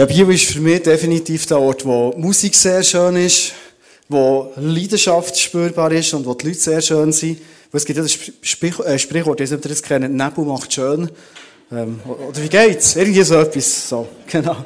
Ja, Bio ist für mich definitiv der Ort, wo Musik sehr schön ist, wo Leidenschaft spürbar ist und wo die Leute sehr schön sind. Weil es gibt ja das Sprich äh, Sprichwort, ob ihr das kennt, Nebel macht schön. Ähm, oder wie geht's? Irgendwie so etwas. So, genau.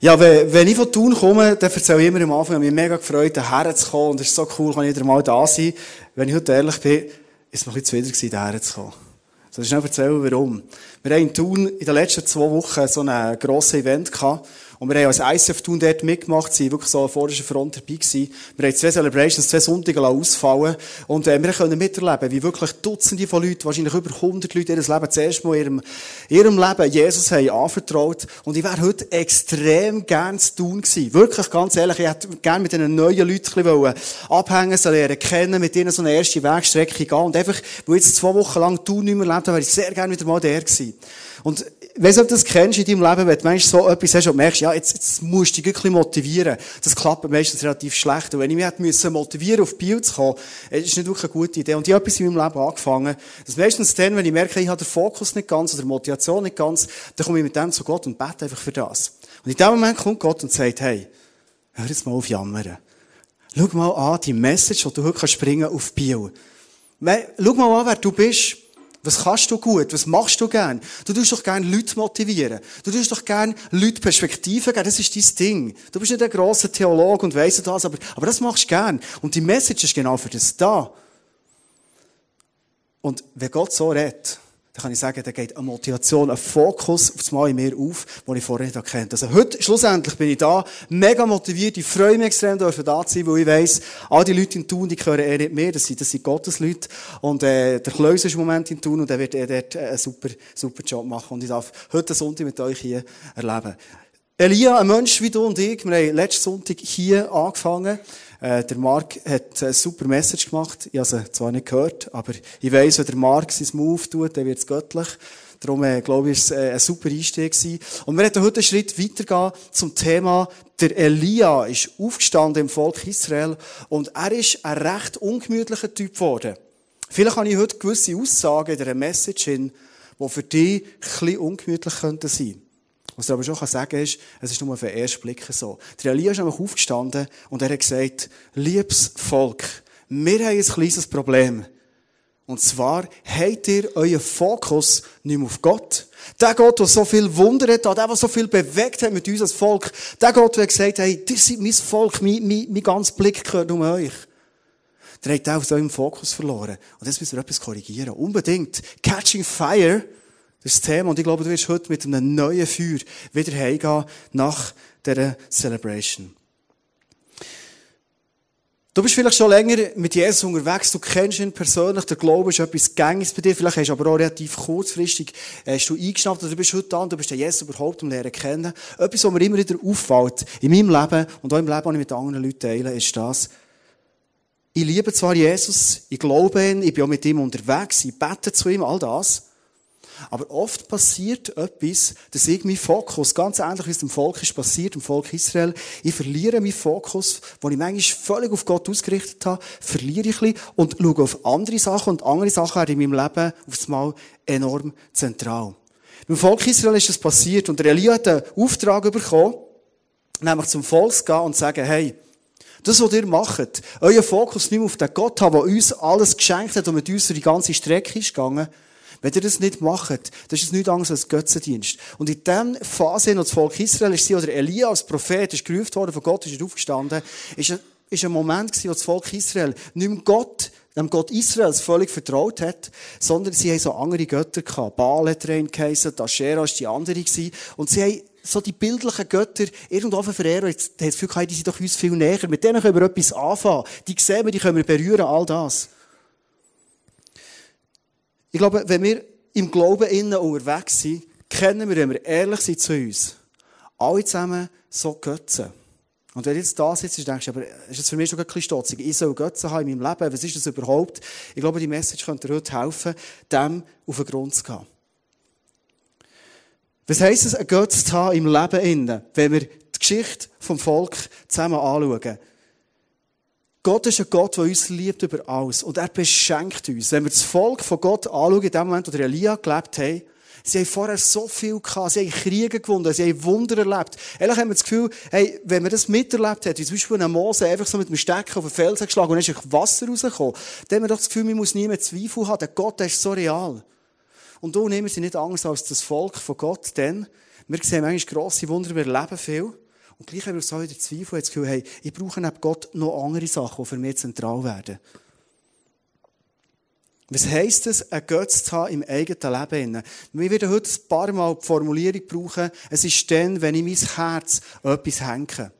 Ja, wenn, ich von Thun komme, dann erzähle ich immer am Anfang, ich habe mich mega gefreut, hierher zu kommen und es ist so cool, kann ich wieder mal da sein. Wenn ich heute ehrlich bin, ist es noch ein bisschen zuwider gewesen, hierher zu kommen. Soll ich schnell erzählen, warum? Wir haben in Thun in den letzten zwei Wochen so ein grosses Event gehabt. Und wir haben als ICF Thun dort mitgemacht, sind wirklich so an vorderster Front dabei gewesen. Wir haben zwei Celebrations, zwei Sonntage ausfallen Und äh, wir können miterleben, wie wirklich Dutzende von Leuten, wahrscheinlich über 100 Leute, ihr Leben zuerst mal ihrem, ihrem Leben Jesus haben anvertraut. Und ich wäre heute extrem gern zu tun gewesen. Wirklich, ganz ehrlich, ich hätte gerne mit diesen neuen Leuten bisschen abhängen, sie lernen kennen, mit ihnen so eine erste Wegstrecke gehen. Und einfach, wo jetzt zwei Wochen lang Thun nicht mehr lebt, wäre ich sehr gerne wieder mal der gewesen. Und weiss ob du das kennst in deinem Leben, wenn du manchmal so etwas hast und merkst, ja, jetzt, jetzt musst du dich wirklich motivieren. Das klappt meistens relativ schlecht. Und wenn ich mich hätte müssen motivieren, auf Bild zu kommen, ist nicht wirklich eine gute Idee. Und ich habe etwas in meinem Leben angefangen. Das meistens dann, wenn ich merke, ich habe den Fokus nicht ganz oder die Motivation nicht ganz, dann komme ich mit dem zu Gott und bete einfach für das. Und in dem Moment kommt Gott und sagt, hey, hör jetzt mal auf Jammern. Schau mal an, die Message, die du heute springen kannst auf Bio. Schau mal an, wer du bist. Was kannst du gut? Was machst du gern? Du tust doch gern Leute motivieren. Du tust doch gern Leute Perspektiven geben. Das ist dein Ding. Du bist nicht ein grosser Theologe und weisst das, aber, aber das machst du gern. Und die Message ist genau für das da. Und wenn Gott so redet, dann kann ich sagen, da geht eine Motivation, ein Fokus auf das Mal in mir auf, den ich vorher nicht erkannt Also heute, schlussendlich bin ich da, mega motiviert, ich freue mich extrem, dürfen da zu sein, weil ich weiss, all die Leute in Thun, die gehören eher nicht mehr, das sind, das sind Gottes Leute. Und, äh, der Kleus ist im Moment in Thun und er wird er dort einen super, super Job machen. Und ich darf heute Sonntag mit euch hier erleben. Elia, ein Mensch wie du und ich, wir haben letzten Sonntag hier angefangen. Äh, der Mark hat eine super Message gemacht. Ich habe sie zwar nicht gehört, aber ich weiss, wenn der Mark sein Move tut, dann wird es göttlich. Darum, äh, glaube ich, ist es äh, ein super Einstieg gewesen. Und wir werden heute einen Schritt weitergehen zum Thema, der Elia ist aufgestanden im Volk Israel und er ist ein recht ungemütlicher Typ geworden. Vielleicht habe ich heute gewisse Aussagen in dieser Message hin, die für dich ein bisschen ungemütlich sein könnten. Was ich aber schon sagen ist, es ist nur auf den ersten Blick so. Der Elia ist aufgestanden und er hat gesagt, liebes Volk, wir haben ein kleines Problem. Und zwar, habt ihr euren Fokus nicht mehr auf Gott? Der Gott, der so viel Wunder hat, der, der so viel bewegt hat mit uns als Volk. Der Gott, der gesagt hat, hey, ihr seid mein Volk, mein, mein, mein ganzer Blick gehört nur euch. Der hat auch aus eurem Fokus verloren. Und jetzt müssen wir etwas korrigieren. Unbedingt. Catching Fire ist das Thema. Und ich glaube, du wirst heute mit einem neuen Feuer wieder heimgehen nach dieser Celebration. Du bist vielleicht schon länger mit Jesus unterwegs, du kennst ihn persönlich, der Glaube ist etwas Gängiges bei dir, vielleicht hast du aber auch relativ kurzfristig äh, hast du eingeschnappt oder du bist heute da und du bist den Jesus überhaupt um lernen kennen. Etwas, was mir immer wieder auffällt, in meinem Leben und auch im Leben, das ich mit anderen Leuten teile, ist das, ich liebe zwar Jesus, ich glaube ihn, ich bin auch mit ihm unterwegs, ich bete zu ihm, all das, aber oft passiert etwas, dass ich meinen Fokus, ganz ähnlich wie es dem Volk ist passiert, dem Volk Israel, ich verliere meinen Fokus, den ich manchmal völlig auf Gott ausgerichtet habe, verliere ich ein bisschen und schaue auf andere Sachen und andere Sachen werden in meinem Leben aufs Mal enorm zentral. Beim Volk Israel ist das passiert und der Elia hat einen Auftrag bekommen, nämlich zum Volk zu gehen und zu sagen, hey, das, was ihr macht, euer Fokus nicht mehr auf den Gott haben, der uns alles geschenkt hat und mit uns die ganze Strecke ist gegangen, wenn ihr das nicht macht, dann ist nichts anderes als Götzendienst. Und in der Phase, als das Volk Israel ist, oder Elia als Prophet ist gerufen worden, von Gott ist er aufgestanden, ist ein, Moment gewesen, wo das Volk Israel nicht mehr Gott, dem Gott Israels völlig vertraut hat, sondern sie haben so andere Götter gehabt. Baal hat rein geheissen, Aschera ist die andere gewesen. Und sie haben so die bildlichen Götter irgendwo verehren. Jetzt hat das Gefühl, die sind doch uns viel näher. Mit denen können wir etwas anfangen. Die sehen wir, die können wir berühren, all das. Ich glaube, wenn wir im Glauben innen unterwegs sind, kennen wir, wenn wir ehrlich sind zu uns, alle zusammen so Götzen. Und wenn du jetzt da sitzt, denkst du, aber ist das für mich schon ein bisschen stotzig? Ich soll Götzen haben in meinem Leben. Was ist das überhaupt? Ich glaube, die Message könnte dir heute helfen, dem auf den Grund zu gehen. Was heisst es, ein Götz zu haben im Leben innen, wenn wir die Geschichte vom Volk zusammen anschauen? Gott ist ein Gott, der uns liebt über alles. Und er beschenkt uns. Wenn wir das Volk von Gott anschauen, in dem Moment, wo Elia gelebt hat, Sie haben vorher so viel gehabt, sie haben Kriege gewonnen, sie haben Wunder erlebt. Ehrlich haben wir das Gefühl, hey, wenn man das miterlebt hat, wie zum Beispiel eine Mose einfach so mit dem Stecken auf den Felsen geschlagen und dann ist Wasser rausgekommen, dann haben wir doch das Gefühl, man muss nie mehr Zweifel haben, der Gott, der ist so real. Und du nehmen sie nicht anders als das Volk von Gott, denn wir sehen manchmal grosse Wunder, wir erleben viel. Und gleich haben wir so wieder Zweifel, das Gefühl, hey, ich brauche neben Gott noch andere Sachen, die für mich zentral werden. Was heisst es, ein Götz zu haben im eigenen Leben? Wir werden heute ein paar Mal die Formulierung brauchen, es ist dann, wenn ich mein Herz etwas hänge.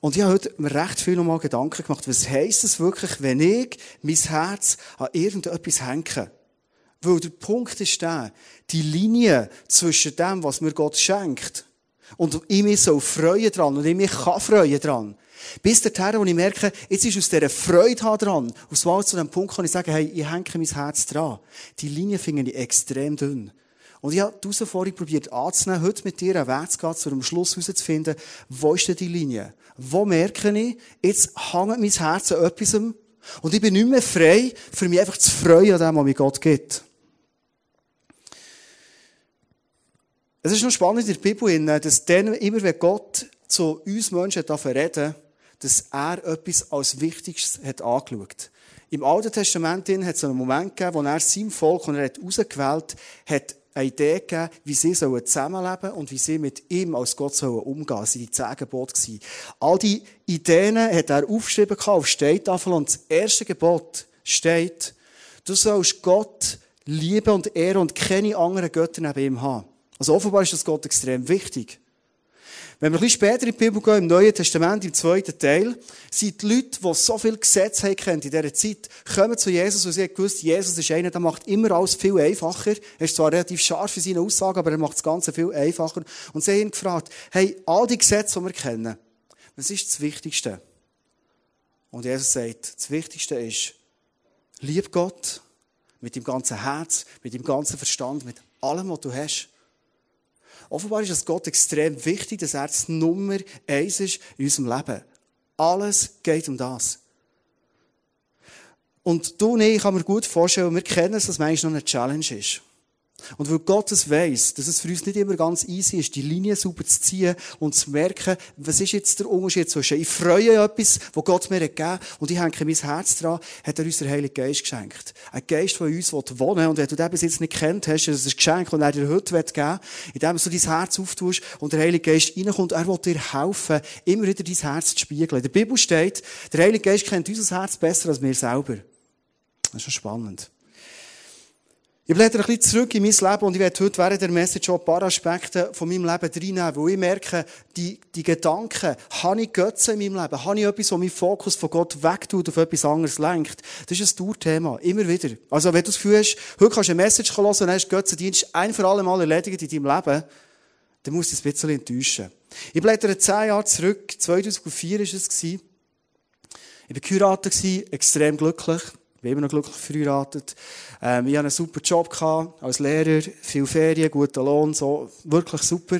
Und ich habe heute mir recht viel nochmal Gedanken gemacht, was heisst es wirklich, wenn ich mein Herz an irgendetwas hänge? Weil der Punkt ist der, die Linie zwischen dem, was mir Gott schenkt, und ich mich so freuen dran, und ich mich kann freuen dran, bis dahin, wo ich merke, jetzt ist aus dieser Freude dran, aus mal zu dem Punkt kann ich sagen, hey, ich hänge mein Herz dran. Die Linie finde ich extrem dünn. Und ich habe die Herausforderung probiert anzunehmen, heute mit dir einen Weg zu gehen, zu einem Schluss herauszufinden, wo ist denn die Linie? Wo merke ich, jetzt hängt mein Herz an etwas und ich bin nicht mehr frei, für mich einfach zu freuen an dem, was mir Gott gibt. Es ist noch spannend in der Bibel, dass dann immer, wenn Gott zu uns Menschen reden dass er etwas als Wichtigstes hat angeschaut. Im Alten Testament hat es einen Moment gegeben, wo er seinem Volk, und er hat ausgewählt, hat eine Idee gegeben, wie sie zusammenleben sollen und wie sie mit ihm als Gott sollen umgehen. Das waren die zehn Gebote. All die Ideen hat er aufgeschrieben auf Steittafel und das erste Gebot steht, du sollst Gott lieben und ehren und keine anderen Götter neben ihm haben. Also offenbar ist das Gott extrem wichtig. Wenn wir ein bisschen später in die Bibel gehen, im Neuen Testament, im zweiten Teil, sind die Leute, die so viel Gesetz haben in dieser Zeit, kommen zu Jesus und sie haben gewusst, Jesus ist einer, der macht immer alles viel einfacher. Er ist zwar relativ scharf in seinen Aussagen, aber er macht das Ganze viel einfacher. Und sie haben ihn gefragt, hey, all die Gesetze, die wir kennen, was ist das Wichtigste? Und Jesus sagt, das Wichtigste ist, lieb Gott mit dem ganzen Herz, mit dem ganzen Verstand, mit allem, was du hast. Offenbar ist es Gott extrem wichtig, dass er das Nummer eins ist in unserem Leben. Alles geht um das. Und du und ich kann mir gut vorstellen, wir kennen es, dass manchmal noch eine Challenge ist. Und weil Gott es weiss, dass es für uns nicht immer ganz easy ist, die Linie super zu ziehen und zu merken, was ist jetzt der Unterschied zwischen ich freue etwas, was Gott mir gegeben hat und ich hänge mein Herz dran, hat er uns der Heilige Geist geschenkt. Ein Geist, der in uns wohnen Und wenn du den bis jetzt nicht kennt hast, ist es ein Geschenk, das er dir heute geben will, indem du dein Herz auftust und der Heilige Geist reinkommt. Er will dir helfen, immer wieder dein Herz zu spiegeln. In der Bibel steht, der Heilige Geist kennt unser Herz besser als wir selber. Das ist schon spannend. Ich blätter ein bisschen zurück in mein Leben und ich werde heute während der Message auch ein paar Aspekte von meinem Leben reinnehmen, wo ich merke, die, die Gedanken, habe ich Götze in meinem Leben? Habe ich etwas, das meinen Fokus von Gott wegtut, auf etwas anderes lenkt? Das ist ein Dauerthema. Immer wieder. Also, wenn du das Gefühl hast, heute kannst du eine Message hören und hast Götzendienst ein für alle Mal erledigt in deinem Leben, dann musst du es ein bisschen enttäuschen. Ich blättere zehn Jahre zurück. 2004 war es. Ich war geheiratet, extrem glücklich bin immer noch glücklich verheiratet. Ähm, ich hatte einen super Job gehabt, als Lehrer, viel Ferien, guter Lohn, so, wirklich super.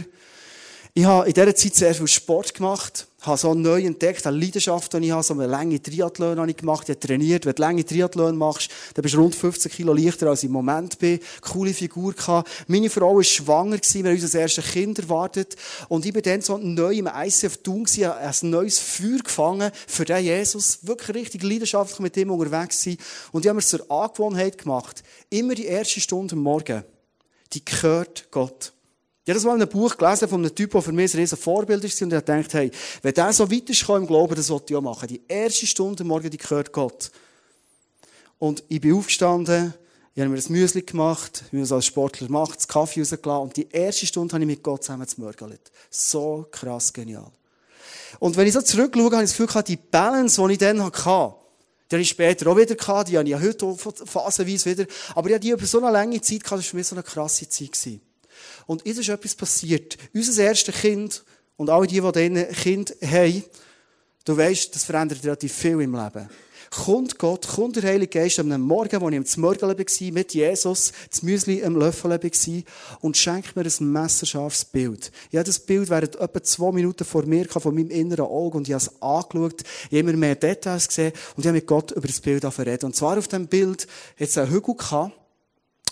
Ich habe in dieser Zeit sehr viel Sport gemacht, habe so neu entdeckt, eine Leidenschaft, die ich habe, so eine lange Triathlon habe ich gemacht, ich trainiert. Wenn du lange Triathlon machst, dann bist du rund 15 Kilo leichter, als ich im Moment bin. Coole Figur gehabt. Meine Frau war schwanger gewesen, wir haben unser erstes Kind erwartet. Und ich bin dann so neu im ICF Thun gewesen, habe ein neues Feuer gefangen für den Jesus. Wirklich richtig leidenschaftlich mit ihm unterwegs sein. Und ich habe mir zur Angewohnheit gemacht, immer die erste Stunde am Morgen, die gehört Gott. Ich habe das mal in einem Buch gelesen von einem Typ, der für mich ein riesen Vorbild ist. Und ich habe gedacht, hey, wenn der so weit ist im Glauben, das wollte ich auch machen. Die erste Stunde morgen, die gehört Gott. Und ich bin aufgestanden, ich habe mir ein Müsli gemacht, wie man es als Sportler macht, das Kaffee rausgelassen. Und die erste Stunde habe ich mit Gott zusammen zu Mörgelt. So krass genial. Und wenn ich so zurückschaue, habe ich das Gefühl, die Balance, die ich dann hatte, die habe ich später auch wieder gehabt, die habe ich heute phasenweise wieder. Aber ich hatte die über so eine lange Zeit gehabt, das war für mich so eine krasse Zeit. Gewesen. Und jetzt ist etwas passiert. Unser erstes Kind und alle die, die diesen Kind haben, du weißt, das verändert relativ viel im Leben. Kommt Gott, kommt der Heilige Geist am Morgen, wo ich am Zmörgeln war, mit Jesus, das Müsli am Löffeln war, und schenkt mir ein messerscharfes Bild. Habe das Bild während etwa zwei Minuten vor mir von meinem inneren Auge und ich habe es angeschaut, ich habe immer mehr Details gesehen und ich habe mit Gott über das Bild reden. Und zwar auf dem Bild es einen Hügel gehabt,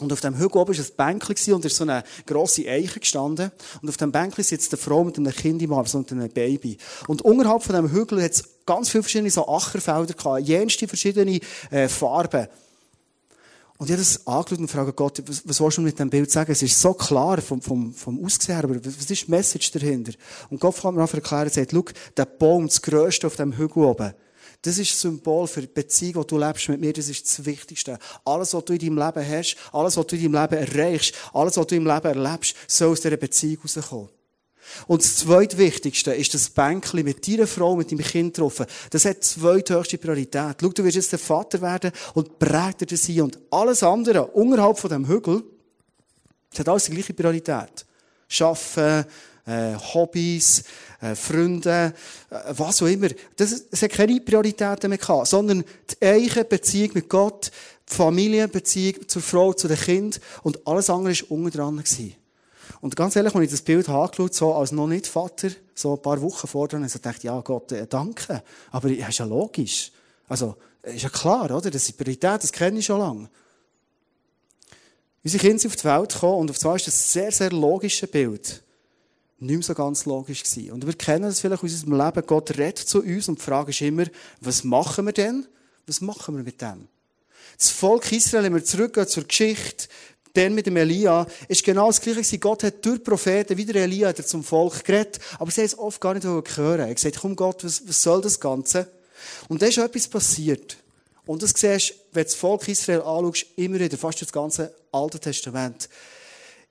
Und auf dem Hügel oben war ein Bänkchen und da ist so eine grosse Eiche gestanden. Und auf dem Bänkchen sitzt eine Frau mit einem Kind im Arm, so mit einem Baby. Und unterhalb von dem Hügel hat es ganz viele verschiedene so Ackerfelder gehabt, jenste verschiedene äh, Farben. Und ich habe das angeschaut und frage Gott, was, was willst du mit diesem Bild sagen? Es ist so klar vom, vom, vom Aussehen aber was ist die Message dahinter? Und Gott hat mir einfach erklärt, er sagt, schau, der Baum, das Größte auf dem Hügel oben, das ist ein Symbol für die Beziehung, die du lebst mit mir. Das ist das Wichtigste. Alles, was du in deinem Leben hast, alles, was du in deinem Leben erreichst, alles, was du im Leben erlebst, soll aus dieser Beziehung rauskommen. Und das zweitwichtigste ist das Bänkchen mit deiner Frau, mit deinem Kind getroffen. Das hat die zweithöchste Priorität. Schau, du wirst jetzt der Vater werden und prägt dir sein. Und alles andere, unterhalb von dem Hügel, das hat alles die gleiche Priorität. Schaffen, äh, Hobbys, äh, Freunde, äh, was auch immer. Das, es hat keine Prioritäten mehr gehabt, sondern die eigene Beziehung mit Gott, die Familienbeziehung zur Frau, zu den Kindern und alles andere war unten dran. Gewesen. Und ganz ehrlich, als ich das Bild angeschaut so als noch nicht Vater, so ein paar Wochen vor dran, so dachte ich, ja Gott, äh, danke. Aber das ist ja logisch. Also, ist ja klar, oder? Das ist Priorität, das kenne ich schon lange. Unsere Kinder sind auf die Welt gekommen und auf zwei ist das ein sehr, sehr logisches Bild nicht mehr so ganz logisch gewesen. Und wir kennen das vielleicht aus unserem Leben. Gott redet zu uns und die Frage ist immer, was machen wir denn? Was machen wir mit dem? Das Volk Israel, wenn wir zurückgehen zur Geschichte, dann mit dem Elia, ist genau das Gleiche gewesen. Gott hat durch Propheten, wie der Elia, hat er zum Volk geredet, aber sie haben es oft gar nicht hören. Er hat gesagt, komm Gott, was, was soll das Ganze? Und da ist etwas passiert. Und das siehst du, wenn du das Volk Israel anschaust, immer wieder, fast das ganze Alte Testament.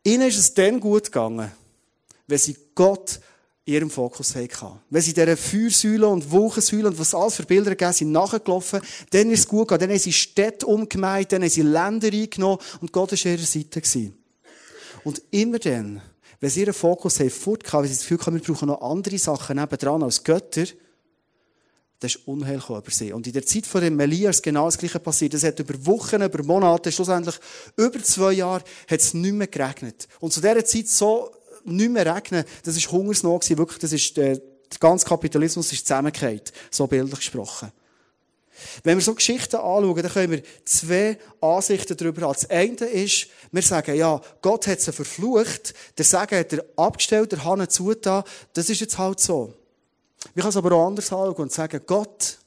Ihnen ist es dann gut gegangen, wenn sie Gott in ihrem Fokus hatten. Wenn sie dieser Feuersäule und Wolkensäule und was alles für Bilder gegeben sind, nachgelaufen, dann ist es gut gegangen. Dann haben sie Städte umgemeint, dann haben sie Länder eingenommen und Gott war an ihrer Seite. Gewesen. Und immer dann, wenn sie ihren Fokus haben, weil sie das Gefühl haben, wir brauchen noch andere Sachen nebendran als Götter, dann ist Unheil über sie. Und in der Zeit von dem Melia ist genau das Gleiche passiert. Es hat über Wochen, über Monate, schlussendlich über zwei Jahre, hat es nicht mehr geregnet. Und zu dieser Zeit so nicht mehr regnen, das war Hungersnot, wirklich, das ist, der, der ganze Kapitalismus ist zusammengekehrt. So bildlich gesprochen. Wenn wir so Geschichten anschauen, dann können wir zwei Ansichten darüber haben. Das eine ist, wir sagen, ja, Gott hat sie verflucht, der Segen hat er abgestellt, der Hahn zugetan, das ist jetzt halt so. Wir können es aber auch anders anschauen und sagen, Gott,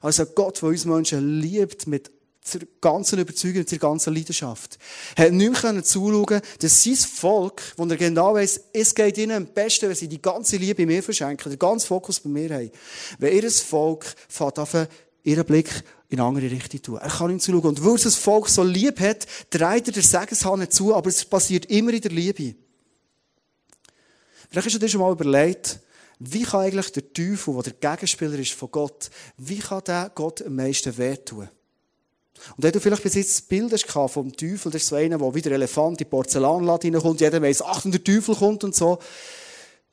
also Gott, der uns Menschen liebt mit zur ganzen Überzeugung, zur ganzen Leidenschaft. Er hat nicht mehr zuschauen dass sein Volk, wo er genau weiss, es geht ihnen am besten, wenn sie die ganze Liebe mir verschenken, den ganzen Fokus bei mir haben. Wenn ihr Volk fährt auf ihren Blick in eine andere Richtung tun. Er kann ihm zuschauen. Und weil es das Volk so lieb hat, dreht er der Segenshahn zu, aber es passiert immer in der Liebe. Vielleicht hast du dir schon mal überlegt, wie kann eigentlich der Teufel, der der Gegenspieler ist von Gott, wie kann der Gott am meisten wehtun? Und wenn du vielleicht bis jetzt das Bild hast vom Teufel, das ist so einer, der wie der Elefant in die Porzellanlade reinkommt, jeder weiss, ach, und der Teufel kommt und so.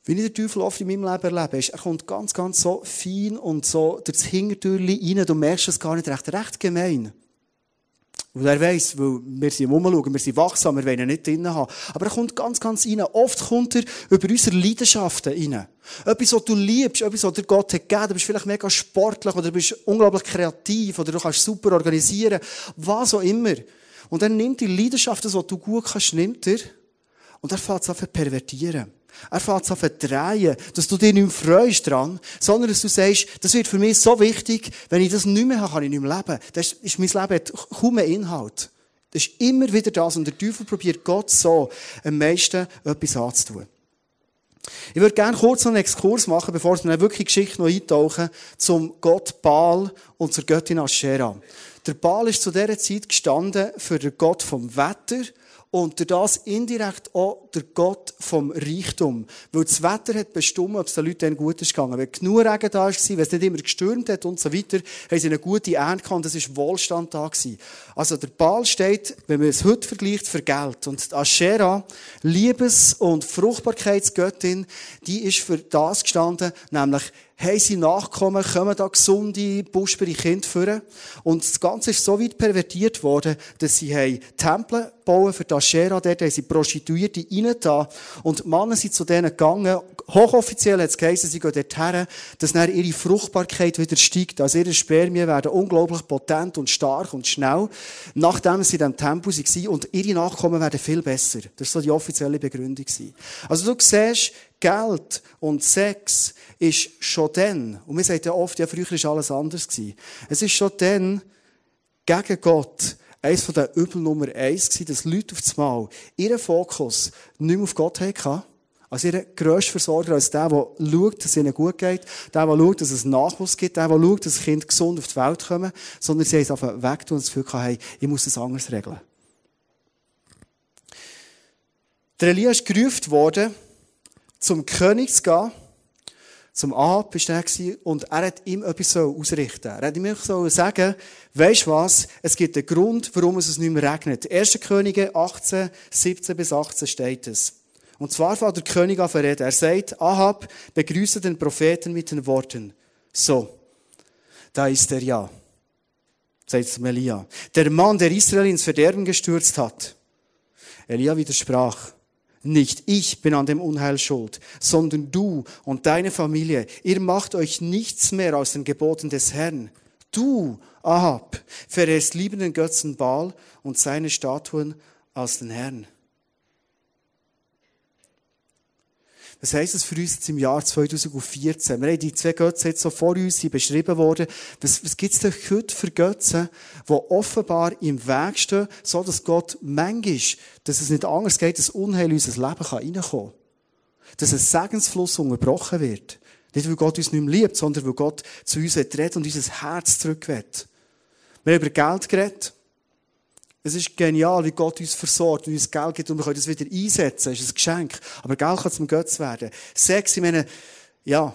Wie ich den Teufel oft in meinem Leben erlebe, ist, er kommt ganz, ganz so fein und so durch das Hintertürchen rein, du merkst es gar nicht recht, recht gemein. Und er weiss, weil wir sind umschauen, wir sind wachsam, wir wollen ihn nicht drinnen haben. Aber er kommt ganz, ganz rein. Oft kommt er über unsere Leidenschaften rein. Etwas, was du liebst, etwas, was dir Gott hat gegeben. Du bist vielleicht mega sportlich oder du bist unglaublich kreativ oder du kannst super organisieren. Was auch immer. Und er nimmt die Leidenschaften, was du gut kannst, nimmt er und er fängt es an zu pervertieren. Er fängt an zu drehen, dass du dich nicht mehr freust dran, sondern dass du sagst, das wird für mich so wichtig, wenn ich das nicht mehr habe, kann ich nicht mehr leben. Das ist, mein Leben hat kaum mehr Inhalt. Das ist immer wieder das. Und der Teufel probiert Gott so am meisten etwas anzutun. Ich würde gerne kurz noch einen Exkurs machen, bevor wir in wirklich Geschichte noch eintauchen, zum Gott Baal und zur Göttin Aschera. Der Baal ist zu dieser Zeit gestanden für den Gott vom Wetter und das indirekt auch der Gott vom Reichtum. Weil das Wetter hat bestimmt, ob es den Leuten gut ist gegangen. Wenn genug Regen da war, wenn es nicht immer gestürmt hat und so weiter, haben sie eine gute Ernte gehabt und es war Wohlstand da gewesen. Also der Baal steht, wenn man es heute vergleicht, für Geld. Und die Aschera, Liebes- und Fruchtbarkeitsgöttin, die ist für das gestanden, nämlich haben sie Nachkommen, kommen da gesunde, buschbare Kinder führen. Und das Ganze ist so weit pervertiert worden, dass sie Tempel bauen für die Aschera, dort haben sie Prostituierte reingetan. Und die Männer sind zu denen gegangen, hochoffiziell hat es geheißen, sie gehen dorthin, dass dann ihre Fruchtbarkeit wieder steigt. Also ihre Spermien werden unglaublich potent und stark und schnell, nachdem sie in diesem Tempo waren. Und ihre Nachkommen werden viel besser. Das war so die offizielle Begründung. Also du siehst, Geld und Sex ist schon dann, und wir sagen ja oft, ja, früher war alles anders. Es ist schon dann, gegen Gott, eines von den Übel Nummer eins gewesen, dass Leute auf das Mal ihren Fokus nicht mehr auf Gott hatten. Also ihr grösster Versorger als der, der schaut, dass es ihnen gut geht, der, der schaut, dass es Nachwuchs gibt, der, der schaut, dass Kinder gesund auf die Welt kommen, sondern sie haben es einfach wegtun und das Gefühl gehabt, hey, ich muss es anders regeln. Der Elia ist gerufen worden, zum König zu gehen, zum Ahab war er und er hat ihm etwas ausrichten Er hat ihm so sagen, weisst was, es gibt einen Grund, warum es nicht mehr regnet. 1. Könige 18, 17 bis 18 steht es. Und zwar fängt der König an reden. Er sagt, Ahab, begrüße den Propheten mit den Worten. So, da ist er ja. Sagt es Elia. Der Mann, der Israel ins Verderben gestürzt hat. Elia widersprach. Nicht ich bin an dem Unheil schuld, sondern du und deine Familie. Ihr macht euch nichts mehr aus den Geboten des Herrn. Du, Ahab, verehrst liebenden Götzen Baal und seine Statuen als den Herrn. Was heisst das für uns jetzt im Jahr 2014? Wir haben die zwei Götzen jetzt so vor uns beschrieben worden. Was, was gibt es denn heute für Götzen, die offenbar im Weg stehen, so dass Gott manchmal, dass es nicht anders geht, dass Unheil in unser Leben reinkommen kann? Dass ein Segensfluss unterbrochen wird. Nicht, weil Gott uns nicht mehr liebt, sondern weil Gott zu uns redet und unser Herz zurück Wir haben über Geld geredet. Es ist genial, wie Gott uns versorgt und uns Geld gibt und wir können das wieder einsetzen. Das ist ein Geschenk. Aber Geld kann zum Götz werden. Sex, ich meine, ja,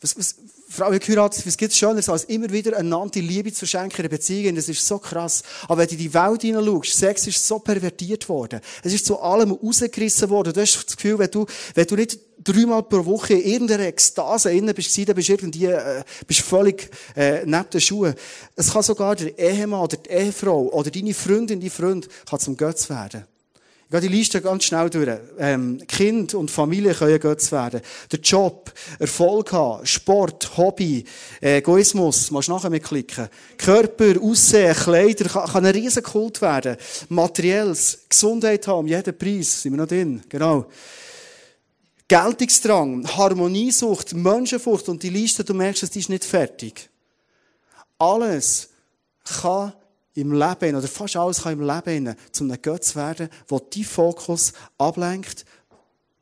was, was, Frau geheiratet, was gibt's Schöneres, als immer wieder einander Liebe zu schenken in einer Beziehung? Das ist so krass. Aber wenn du in die Welt hineinschaust, Sex ist so pervertiert worden. Es ist zu allem rausgerissen worden. Du hast das Gefühl, wenn du, wenn du nicht dreimal pro Woche in irgendeiner Ekstase innen bist, dann bist du irgendwie, äh, bist völlig, äh, neben den Schuhen. Es kann sogar der Ehemann oder die Ehefrau oder deine Freundin, dein Freund, kann zum Götz werden. Ich gehe die Liste ganz schnell durch. Ähm, kind und Familie können Götz werden. Der Job, Erfolg haben, Sport, Hobby, Egoismus, musst du nachher mitklicken. Körper, Aussehen, Kleider, kann, kann ein riesen Kult werden. Materielles, Gesundheit haben, jeden Preis, sind wir noch drin, genau. Geltungsdrang, Harmoniesucht, Menschenfurcht und die Liste, du merkst, die ist nicht fertig. Alles kann im Leben, oder fast alles kann im Leben zu einem Götz werden, wo dein Fokus ablenkt,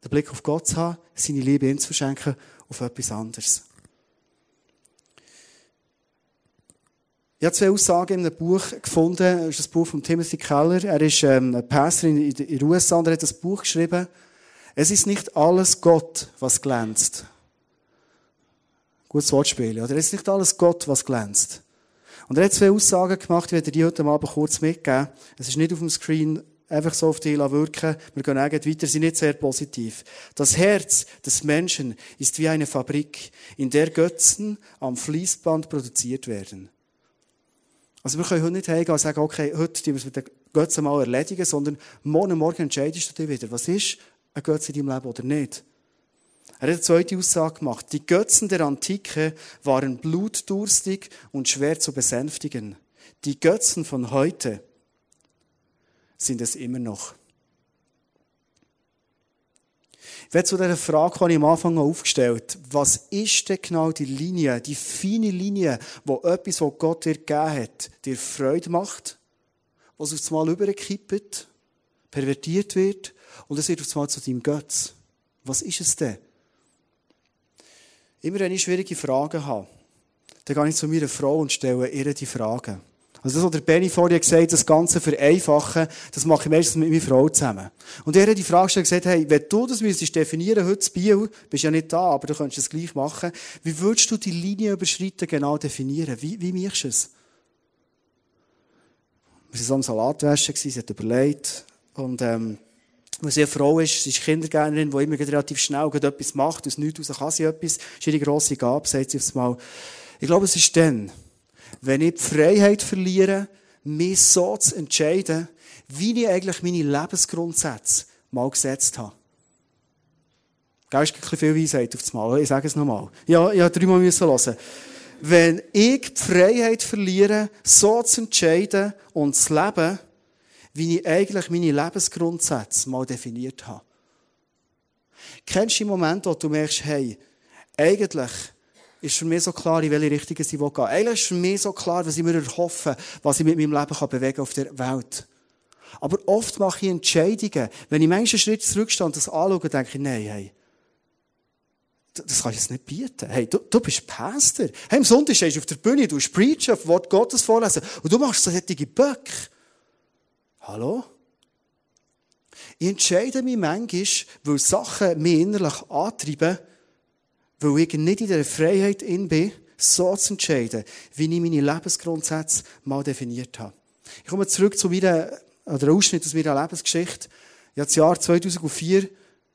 den Blick auf Gott zu haben, seine Liebe ihm zu verschenken, auf etwas anderes. Ich habe zwei Aussagen in einem Buch gefunden. Das ist das Buch von Timothy Keller. Er ist ähm, ein Pastor in den USA und er hat das Buch geschrieben. Es ist nicht alles Gott, was glänzt. Gutes Wortspiel, oder? Es ist nicht alles Gott, was glänzt. Und er hat zwei Aussagen gemacht, ich werde die heute Abend kurz mitgeben. Es ist nicht auf dem Screen einfach so auf dich wirken. Wir gehen eigentlich weiter, sind nicht sehr positiv. Das Herz des Menschen ist wie eine Fabrik, in der Götzen am Fließband produziert werden. Also wir können heute nicht hingehen und sagen, okay, heute tun wir es mit den Götzen mal erledigen, sondern morgen Morgen entscheidest du dich wieder, was ist ein Götze in deinem Leben oder nicht. Er hat eine zweite Aussage gemacht. Die Götzen der Antike waren blutdurstig und schwer zu besänftigen. Die Götzen von heute sind es immer noch. Ich werde zu dieser Frage, die ich am Anfang aufgestellt was ist denn genau die Linie, die feine Linie, wo etwas, was Gott dir gegeben hat, dir Freude macht, was auf einmal überkippt, pervertiert wird und es wird auf einmal zu deinem Götz. Was ist es denn? Immer wenn ich schwierige Fragen habe, dann gehe ich zu meiner Frau und stelle ihr die Fragen. Also das, was der Benny vorher gesagt hat, das Ganze vereinfachen, das mache ich meistens mit meiner Frau zusammen. Und er hat die Frage gestellt gesagt, hey, wenn du das müsstest definieren, heute Biel, bist ja nicht da, aber du könntest es gleich machen, wie würdest du die Linie überschreiten genau definieren? Wie, wie machst du es? Wir waren so am Salatwäschen, sie hat überlegt, und, ähm, weil sie eine Frau ist, sie ist Kindergärtnerin, die immer relativ schnell etwas macht, aus nichts raus kann sie etwas, das ist ihre grosse Gabe, sagt sie aufs Mal. Ich glaube, es ist dann, wenn ich die Freiheit verliere, mich so zu entscheiden, wie ich eigentlich meine Lebensgrundsätze mal gesetzt habe. Gell, ist ein bisschen viel Weisheit auf das Mal. Ich sage es nochmal. Ja, ich musste dreimal hören. Wenn ich die Freiheit verliere, so zu entscheiden und zu leben, wie ich eigentlich meine Lebensgrundsätze mal definiert habe. Kennst du den Moment, wo du merkst, hey, eigentlich ist für mich so klar, in welche Richtung ich gehen Eigentlich ist für mich so klar, was ich mir erhoffe, was ich mit meinem Leben kann bewegen auf der Welt. Aber oft mache ich Entscheidungen, wenn ich manchen Schritt zurückstehe und das anschaue, denke ich, nein, hey, das kann ich jetzt nicht bieten. Hey, du, du bist Pastor. Hey, am Sonntag stehst du auf der Bühne, du preachst, auf Wort Gottes vorlesen und du machst so solche Böcke. Hallo? Ich entscheide mich manchmal, weil Sachen mich innerlich antreiben, weil ich nicht in der Freiheit in bin, so zu entscheiden, wie ich meine Lebensgrundsätze mal definiert habe. Ich komme zurück zu meiner, oder Ausschnitt aus meiner Lebensgeschichte. Ich habe das Jahr 2004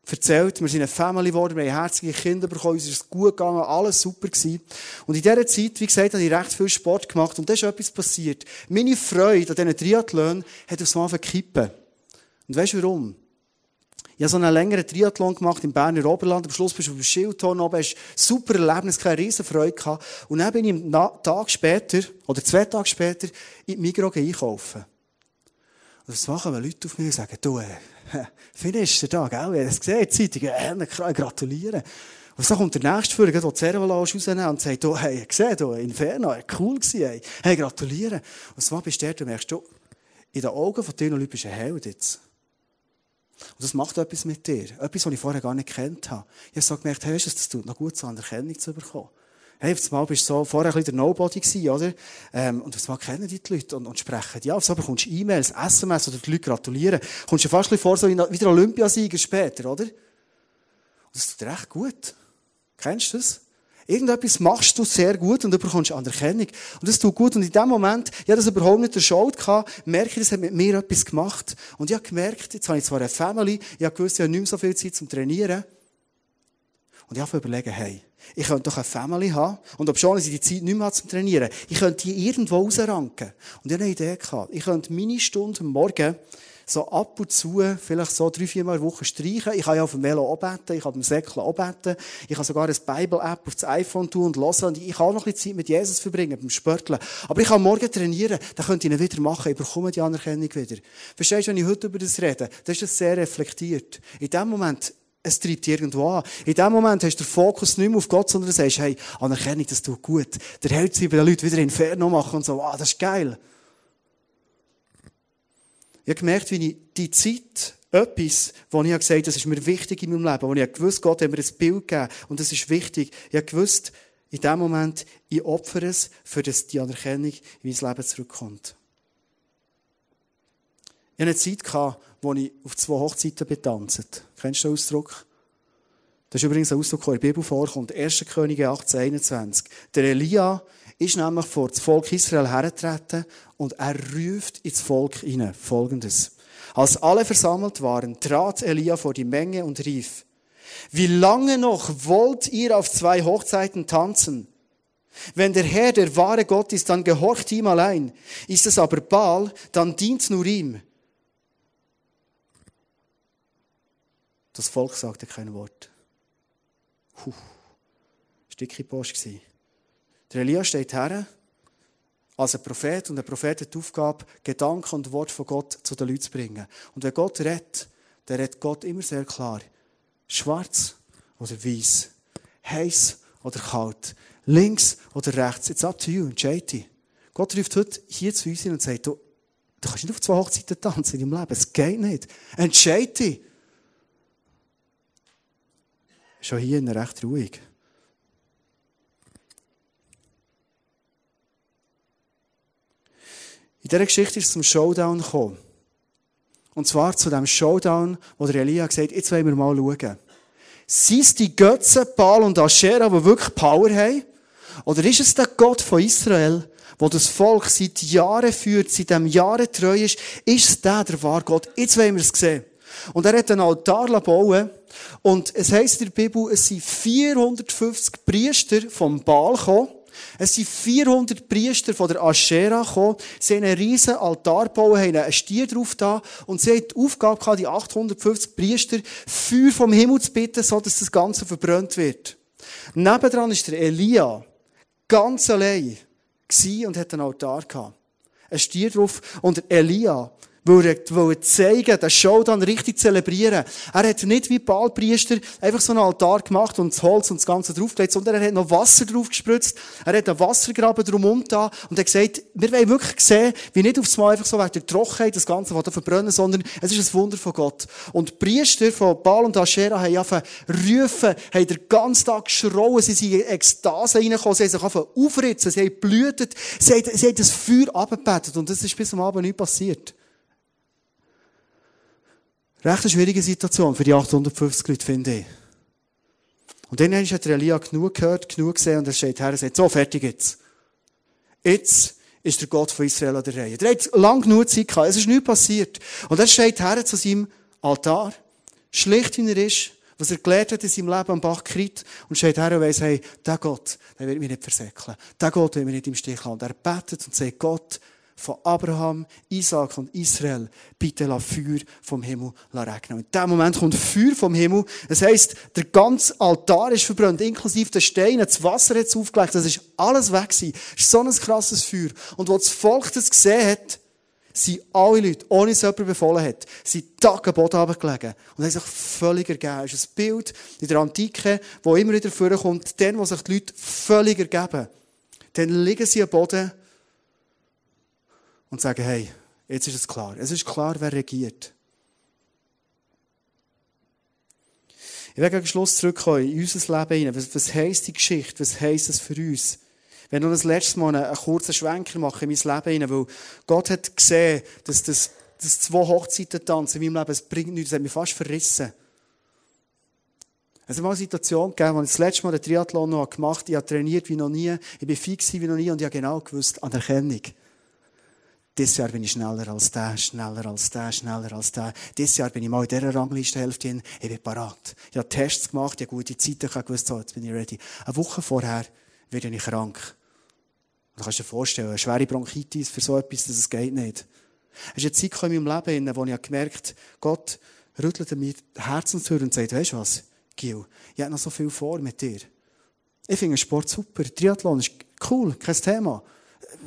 erzählt, wir sind eine Family geworden, wir haben herzige Kinder bekommen, uns ist gut gegangen, alles super gewesen. Und in dieser Zeit, wie gesagt, habe ich recht viel Sport gemacht und da ist etwas passiert. Meine Freude an diesen Triathlon hat aufs Mal verkippen. Und weißt du warum? Ich habe so einen längeren Triathlon gemacht im Berner Oberland. Am Schluss bist du auf dem Schildhorn oben, hast super Erlebnis, keine riesen Freude gehabt. Und dann bin ich einen Tag später, oder zwei Tage später, in die Migros einkaufen. Und das machen Leute auf mich und sagen, du, äh, findest du da, gell? Ich habe es gesehen, Zeitung, äh, gratulieren. Und so kommt der nächste Führer, der die Servolange rausnehmen und sagt, du, hey, gesehen, du, Inferno, cool gewesen, hey, hey gratulieren. Und so bist du der, du merkst, du, in den Augen von dir Leuten bist du ein Held jetzt. Und das macht etwas mit dir. Etwas, was ich vorher gar nicht kennt habe. Ich habe so gemerkt, hey, das tut noch gut, so Anerkennung zu bekommen. Hey, auf einmal bist du so, vorher ein bisschen der Nobody gewesen, oder? Ähm, und auf einmal kennen die, die Leute und, und sprechen. Ja, auf einmal bekommst du E-Mails, SMS oder die Leute gratulieren. Kommst du fast ein bisschen vor, so wie der Olympiasieger später, oder? Und das tut recht gut. Kennst du das? Irgendetwas machst du sehr gut und du bekommst Anerkennung. Und das tut gut. Und in dem Moment, ich hatte das überhaupt nicht erschaut gehabt, merke ich, das hat mit mir etwas gemacht. Und ich habe gemerkt, jetzt habe ich zwar eine Family, ich habe gewusst, ich habe nicht mehr so viel Zeit zum Trainieren. Und ich habe überlegen, hey, ich könnte doch eine Family haben. Und ob schon ich die Zeit nicht mehr habe zum Trainieren, ich könnte die irgendwo rausranken. Und ich habe eine Idee gehabt. Ich könnte meine Stunden morgen so ab und zu, vielleicht so drei, vier Mal in Woche streichen. Ich kann ja auf dem Velo arbeiten, ich kann dem Säckchen arbeiten, ich kann sogar eine Bible-App auf das iPhone tun und hören und ich kann auch noch ein bisschen Zeit mit Jesus verbringen, beim Spörteln. Aber ich kann morgen trainieren, dann könnte ich ihn wieder machen, ich bekomme die Anerkennung wieder. Verstehst du, wenn ich heute über das rede, dann ist das sehr reflektiert. In dem Moment, es treibt irgendwo an. In dem Moment hast du den Fokus nicht mehr auf Gott, sondern du sagst, hey, Anerkennung, das tut gut. Der hält sich bei den Leuten wieder Inferno machen und so, wow, das ist geil. Ich habe gemerkt, wie ich die Zeit, etwas, wo ich gesagt habe, das ist mir wichtig in meinem Leben, wo ich gewusst, Gott hat mir ein Bild gegeben und das ist wichtig. Ich habe gewusst, in dem Moment, ich opfere es, für das die Anerkennung in mein Leben zurückkommt. Ich hatte eine Zeit, gehabt, wo ich auf zwei Hochzeiten betanzt. Kennst du den Ausdruck? Das ist übrigens ein Ausdruck, der in der Bibel vorkommt. 1. Könige 1821. Der Elia ist nämlich vor das Volk Israel hergetreten und er ruft ins Volk hinein folgendes. Als alle versammelt waren, trat Elia vor die Menge und rief, wie lange noch wollt ihr auf zwei Hochzeiten tanzen? Wenn der Herr der wahre Gott ist, dann gehorcht ihm allein. Ist es aber Baal, dann dient nur ihm. Das Volk sagte kein Wort. Puh, Stückchen Post gewesen. Der Elia steht her, als ein Prophet, und ein Prophet hat die Aufgabe, Gedanken und Wort von Gott zu den Leuten zu bringen. Und wenn Gott redet, dann redet Gott immer sehr klar. Schwarz oder weiß, heiß oder kalt, links oder rechts. It's up to you, entscheide Gott ruft heute hier zu uns und sagt, du, du kannst nicht auf zwei Hochzeiten tanzen in deinem Leben. Es geht nicht. Entscheide Schon hier recht ruhig. In dieser Geschichte ist es zum Showdown gekommen. Und zwar zu dem Showdown, wo der Elia gesagt hat, jetzt wollen wir mal schauen. Sind es die Götzen, Baal und Asherah, die wirklich Power haben? Oder ist es der Gott von Israel, wo das Volk seit Jahren führt, seit dem Jahren treu ist? Ist es der, der wahre Gott? Jetzt wollen wir es sehen. Und er hat einen Altar bauen und es heisst in der Bibel, es sind 450 Priester vom Baal gekommen Es sind 400 Priester von der Aschera gekommen. Sie haben einen riesen Altar gebaut, haben einen Stier drauf da und sie haben die Aufgabe gehabt, die 850 Priester Feuer vom Himmel zu bitten, so dass das Ganze verbrannt wird. Nebendran ist der Elia ganz allein und hat einen Altar gehabt. Ein Stier drauf und Elia weil er, zeigen, den Showdown richtig zelebrieren. Er hat nicht wie Ballpriester einfach so einen Altar gemacht und das Holz und das Ganze draufgelegt, sondern er hat noch Wasser drauf gespritzt. Er hat einen Wassergraben drumherum da und hat gesagt, wir wollen wirklich sehen, wie nicht aufs Mal einfach so wegen der Trockenheit das Ganze verbrennen, sondern es ist ein Wunder von Gott. Und die Priester von Baal und Aschera haben einfach rufen, haben den ganzen Tag geschrauen, sie sind in Ekstase reingekommen, sie haben sich einfach aufritzen, sie haben blühtet, sie haben das Feuer abgebettet und das ist bis am Abend nicht passiert. Recht eine schwierige Situation für die 850 Leute, finde ich. Und dann hat der Elia genug gehört, genug gesehen und er steht her und sagt, so, fertig jetzt. Jetzt ist der Gott von Israel an der Reihe. Der hat lang genug Zeit gehabt, es ist nichts passiert. Und er steht her zu seinem Altar, schlicht wie er ist, was er gelernt hat in seinem Leben am Bach Krit und steht her und weiss, hey, der Gott, der wird mich nicht versäckeln. Der Gott wird mich nicht im Stich lassen. Und er betet und sagt, Gott, von Abraham, Isaac und Israel, bitte lass Feuer vom Himmel regnen. Und in dem Moment kommt Feuer vom Himmel. Das heisst, der ganze Altar ist verbrannt, inklusive der Steine, das Wasser hat es aufgelegt, das ist alles weg gewesen. Das ist so ein krasses Feuer. Und wo das Volk das gesehen hat, sind alle Leute, ohne es jemand befohlen hat, sind Tag am Boden runtergelegen und haben sich völlig ergeben. Das ist ein Bild in der Antike, wo immer wieder vorkommt, dann, wo sich die Leute völlig ergeben. Dann liegen sie am Boden und sagen, hey, jetzt ist es klar. Es ist klar, wer regiert. Ich werde gegen Schluss zurückkommen in unser Leben hinein. Was, was heisst die Geschichte? Was heisst es für uns? Wenn noch das letzte Mal einen, kurzen Schwenker machen in mein Leben hinein, weil Gott hat gesehen, dass das, das zwei Hochzeiten tanzen in meinem Leben, es bringt nichts, das hat mich fast verrissen. Es hat mal eine Situation gegeben, als ich das letzte Mal den Triathlon noch gemacht habe. Ich habe trainiert wie noch nie, ich bin fix wie noch nie und ich habe genau gewusst, Anerkennung. Dieses Jahr bin ich schneller als der, schneller als der, schneller als der. Dieses Jahr bin ich mal in dieser Rangliste-Hälfte hin. Ich bin parat. Ich habe Tests gemacht, ich habe gute Zeiten, ich gewusst, so, jetzt bin ich ready. Eine Woche vorher werde ich krank. Du kannst dir vorstellen, eine schwere Bronchitis für so etwas, dass es geht nicht. Es ist eine Zeit in meinem Leben, wo ich gemerkt habe, Gott rüttelt mir die Herzenstür und sagt, weißt du was, Gil, ich habe noch so viel vor mit dir. Ich finde Sport super. Triathlon ist cool, kein Thema.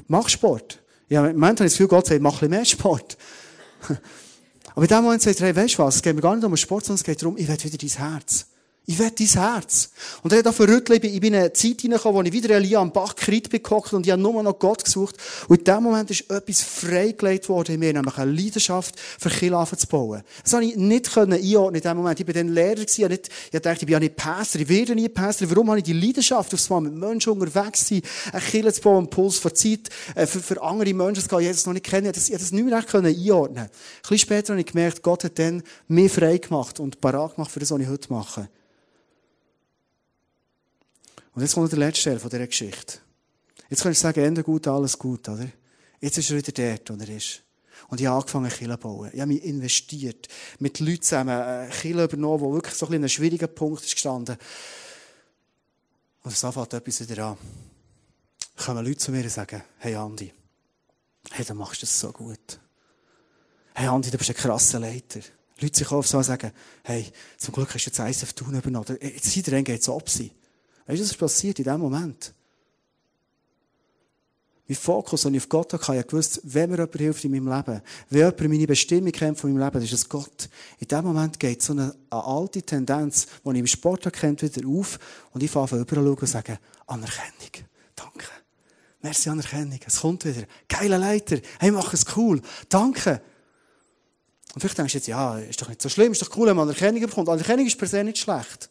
Mach Sport. Ja, Moment habe ich Gefühl, Gott sagt, mach ein bisschen mehr Sport. Aber in dem Moment sagt er, hey, weißt du was, es geht mir gar nicht um Sport, sondern es geht darum, ich will wieder dein Herz. Ich will dein Herz. Und er hat auch verrüttelt, ich bin in eine Zeit hineingekommen, wo ich wieder Elia am Bach Krit bekocht und ich habe nur noch Gott gesucht. Und in dem Moment ist etwas freigelegt worden in mir, nämlich eine Leidenschaft für Killafen zu bauen. Das konnte ich nicht einordnen in dem Moment. Ich war dann Lehrer gewesen, ich, ich dachte, ich bin ja nicht Pastor, ich werde nie Pastor. Warum habe ich die Leidenschaft, aufs Mal mit Menschen unterwegs zu sein, eine Kirche zu bauen, einen Puls von Zeit, äh, für, für andere Menschen zu gehen, Jesus noch nicht kennen. Ich konnte das nicht mehr recht einordnen. Ein bisschen später habe ich gemerkt, Gott hat dann mich frei gemacht und parat gemacht für das, was ich heute mache. Und jetzt kommt der letzte Teil von dieser Geschichte. Jetzt kann ich sagen, Ende gut, alles gut, oder? Jetzt ist er wieder dort, wo er ist. Und ich habe angefangen, Kille zu bauen. Ich habe mich investiert. Mit Leuten zusammen eine Kille übernommen, wo wirklich so ein, ein schwieriger Punkt ist gestanden. Und es fängt etwas wieder an. Kommen Leute zu mir und sagen, hey Andi, hey, du machst das so gut. Hey Andi, du bist ein krasser Leiter. Leute sich auf so sagen, hey, zum Glück hast du jetzt ISF Thun übernommen. Jetzt seid geht es ab sein. Weißt du, was passiert in dem Moment? Mein Fokus, den ich auf Gott hatte, ich gewusst, wenn mir jemand hilft in meinem Leben, wenn jemand meine Bestimmung kennt von meinem Leben, ist es Gott. In dem Moment geht so eine, eine alte Tendenz, die ich im Sport kennt, wieder auf und ich fange überall und sage, Anerkennung. Danke. Merci Anerkennung. Es kommt wieder. Geiler Leiter. Hey, mach es cool. Danke. Und vielleicht denkst du jetzt, ja, ist doch nicht so schlimm, ist doch cool, wenn man Anerkennung bekommt. Anerkennung ist per se nicht schlecht.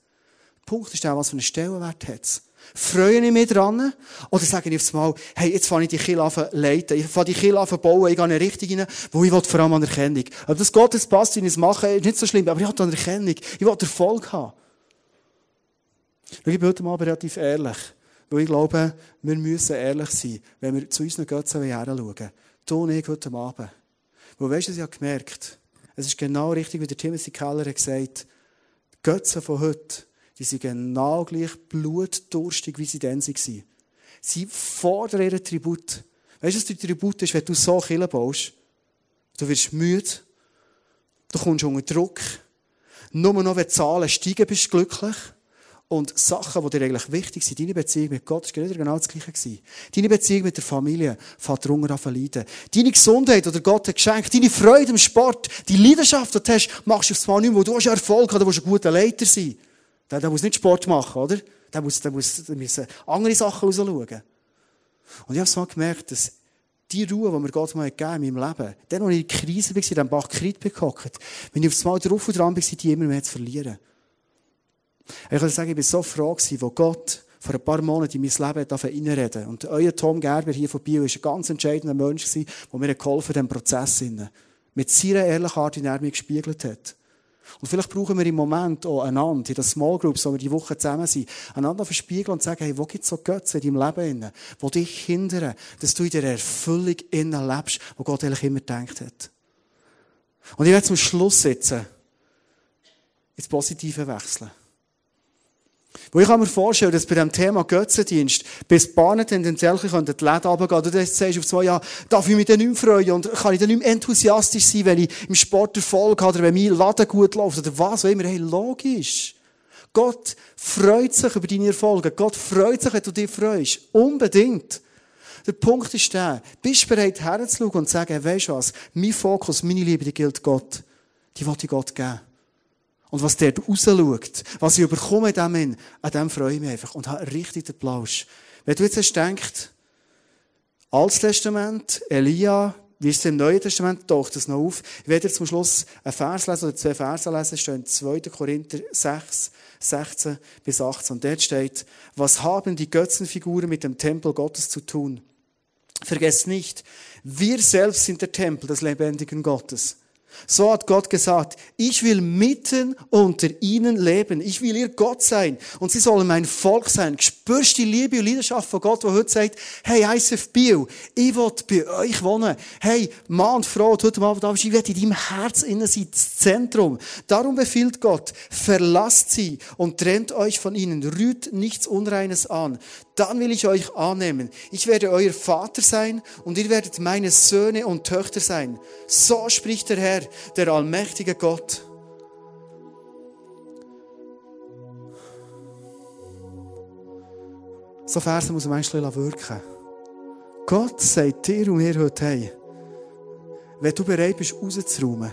Punkt ist auch, was für einen Stellenwert hat es. Freue ich mich dran? Oder sage ich aufs Mal, hey, jetzt fange ich die Kirche an leiten. Ich fange die Kirche an bauen. Ich gehe in eine Richtung rein, wo ich vor allem Anerkennung. Ob das Gott jetzt passt, wie ich es mache, ist nicht so schlimm. Aber ich will Anerkennung. Ich will Erfolg haben. Ich bin heute mal relativ ehrlich. Weil ich glaube, wir müssen ehrlich sein, wenn wir zu unseren Götzen herschauen. Du und ich heute Abend. Weil weißt du, ich habe gemerkt, es ist genau richtig, wie der Timothy Keller hat gesagt, Götzen von heute, die sind genau gleich blutdurstig, wie sie dann waren. Sie fordern ihren Tribut. Weißt du, was der Tribut ist, wenn du so Kille baust? Du wirst müde. Du kommst unter Druck. Nur noch, wenn die Zahlen steigen, bist du glücklich. Und Sachen, die dir eigentlich wichtig sind, deine Beziehung mit Gott, ist genau das Gleiche gewesen. Deine Beziehung mit der Familie fährt darunter an verleiden. Deine Gesundheit, oder Gott hat geschenkt, deine Freude im Sport, die Leidenschaft, die du hast, machst du aufs Mal nicht mehr, wo du hast Erfolg hast, du musst ein guter Leiter sein. Der, der muss nicht Sport machen, oder? Der muss, der muss, der muss andere Sachen rausschauen. Und ich habe mal gemerkt, dass die Ruhe, die mir Gott mal gegeben in meinem Leben, dann, als ich in der Krise war, in diesem Bach Krit gehockt, wenn ich aufs Mal drauf und dran war, die immer mehr zu verlieren. Ich kann sagen, ich war so froh gewesen, wo Gott vor ein paar Monaten in mein Leben reinreden Und euer Tom Gerber hier von Bio war ein ganz entscheidender Mensch der mir geholfen hat, in diesem Prozess. Mit seiner ehrlichen Art, wie er mich gespiegelt hat. Und vielleicht brauchen wir im Moment auch einander, in den Small Groups, wo wir die Woche zusammen sind, einander verspiegeln und sagen, hey, wo gibt es so Götze in deinem Leben, die dich hindern, dass du in der Erfüllung innen lebst, wo Gott eigentlich immer gedacht hat. Und ich werde zum Schluss sitzen, ins Positive wechseln. Wo ich kann mir vorstellen, dass bei dem Thema Götzendienst bis die Bahnen tendenziell die Läden runtergehen. Du sagst auf zwei Jahre, darf ich mich dann nicht mehr freuen und kann ich dann nicht mehr enthusiastisch sein, wenn ich im Sport Erfolg habe oder wenn mein Laden gut läuft oder was auch immer. Hey, logisch. Gott freut sich über deine Erfolge. Gott freut sich, wenn du dich freust. Unbedingt. Der Punkt ist der, bist du bereit herzuschauen und zu sagen, weisst du was, mein Fokus, meine Liebe, die gilt Gott. Die wollte ich Gott geben. Und was dort rausschaut, was ich überkomme in dem hin, an dem freue ich mich einfach und habe richtig den Plausch. Wenn du jetzt hast gedacht, Altes Testament, Elia, wie ist es im Neuen Testament, taucht das noch auf. Ich werde zum Schluss einen Vers lesen oder zwei Verse lesen, stehen in 2. Korinther 6, 16 bis 18. Und dort steht, was haben die Götzenfiguren mit dem Tempel Gottes zu tun? Vergesst nicht, wir selbst sind der Tempel des lebendigen Gottes. So hat Gott gesagt, ich will mitten unter ihnen leben. Ich will ihr Gott sein. Und sie sollen mein Volk sein. Spürst die Liebe und Leidenschaft von Gott, der heute sagt, hey, ISF Bio, ich will bei euch wohnen. Hey, Mann und Frau, heute Abend, ich werde in deinem Herz innen sein, das Zentrum. Darum befiehlt Gott, verlasst sie und trennt euch von ihnen. Rührt nichts Unreines an dann will ich euch annehmen. Ich werde euer Vater sein und ihr werdet meine Söhne und Töchter sein. So spricht der Herr, der allmächtige Gott. So Verse muss man manchmal wirken. Gott sagt dir und mir heute, hey, wenn du bereit bist, rauszuräumen,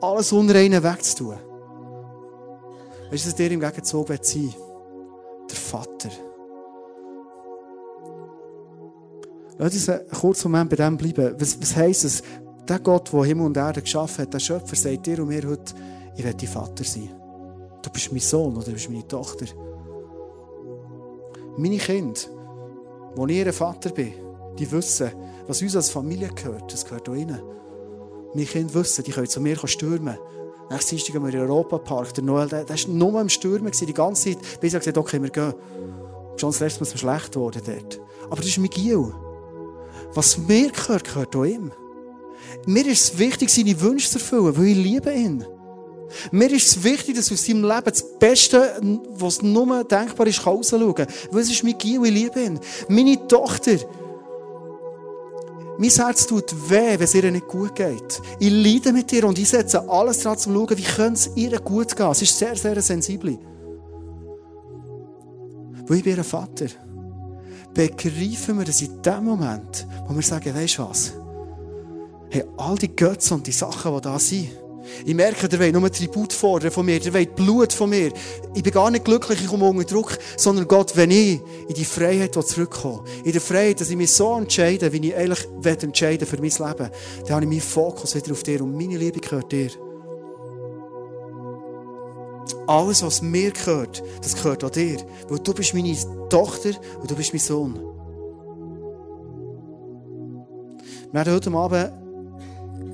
alles Unreine wegzutun, weißt du, dass dir im Gegenzug sein will? Der Vater. Lass uns einen kurzen Moment bei dem bleiben. Was, was heisst es? Der Gott, der Himmel und Erde geschaffen hat, der Schöpfer, sagt dir und mir heute, ich werde dein Vater sein. Du bist mein Sohn oder du bist meine Tochter. Meine Kinder, wo ich ihr Vater bin, die wissen, was uns als Familie gehört, das gehört auch ihnen. Meine Kinder wissen, die können zu mir stürmen. Nächstes Dienstag gehen wir in den Europapark. Der Noel, der, war nur im Stürmen die ganze Zeit, bis er gesagt hat, okay, wir gehen. Schon das letzte Mal schlecht geworden dort. Aber das ist mein Giel. Was mir gehört, gehört auch ihm. Mir ist es wichtig, seine Wünsche zu erfüllen, weil ich liebe ihn. Mir ist es wichtig, dass aus seinem Leben das Beste, was nur denkbar ist, rausschauen kann. Weil es ist mein Gil, ich liebe ihn. Meine Tochter, mein Herz tut weh, wenn es ihr nicht gut geht. Ich leide mit ihr und ich setze alles daran, zu schauen, wie es ihr gut gehen. Es ist sehr, sehr sensibel. Weil ich bin ihr Vater begreifen wir das in dem Moment, wo wir sagen, weisst du was? Hey, all die Götze und die Sachen, die da sind, ich merke, der will nur Tribut fordern von mir, der will Blut von mir. Ich bin gar nicht glücklich, ich komme unter Druck, sondern Gott, wenn ich in die Freiheit zurückkomme, in der Freiheit, dass ich mich so entscheide, wie ich eigentlich entscheiden für mein Leben, dann habe ich meinen Fokus wieder auf dir und meine Liebe gehört dir. Alles, was mir gehört, das gehört auch dir. Weil du bist meine Tochter und du bist mein Sohn. Wir werden heute Abend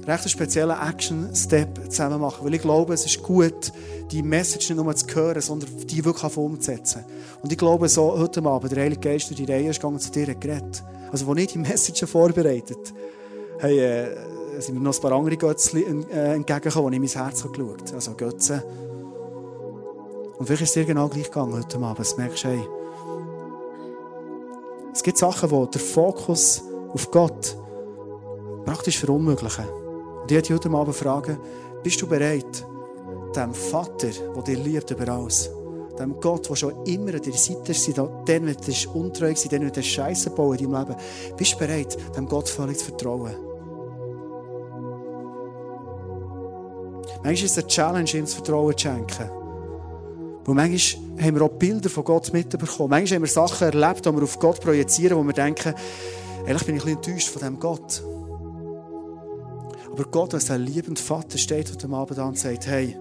recht einen speziellen Action-Step zusammen machen, weil ich glaube, es ist gut, die Message nicht nur zu hören, sondern die wirklich umzusetzen. Und ich glaube, so heute Abend, der Heilige Geist durch die Reihe ist gegangen zu dir geredet. Also, als ich die Message vorbereitet hey, äh, sind mir noch ein paar andere Götze äh, entgegengekommen, die in mein Herz geschaut. Also Götze. Und vielleicht ist es dir genau gleich gegangen heute Abend. Du merkst, hey, Es gibt Sachen, die der Fokus auf Gott praktisch verunmöglichen. Und ich möchte heute Abend fragen, bist du bereit, dem Vater, der dir liebt über alles, dem Gott, der schon immer an deiner Seite ist, dann, wenn du untreu warst, dann, wenn du Scheiße bauen in deinem Leben, bist du bereit, dem Gott völlig zu vertrauen? Manchmal ist es eine Challenge, ihm das Vertrauen zu schenken. Weil manchmal haben wir auch Bilder von Gott mitbekommen. Manchmal haben wir Sachen erlebt, die wir auf Gott projizieren, wo wir denken, ehrlich bin ich ein bisschen enttäuscht von diesem Gott. Aber Gott, als ein liebender Vater, steht heute Abend an und sagt, hey,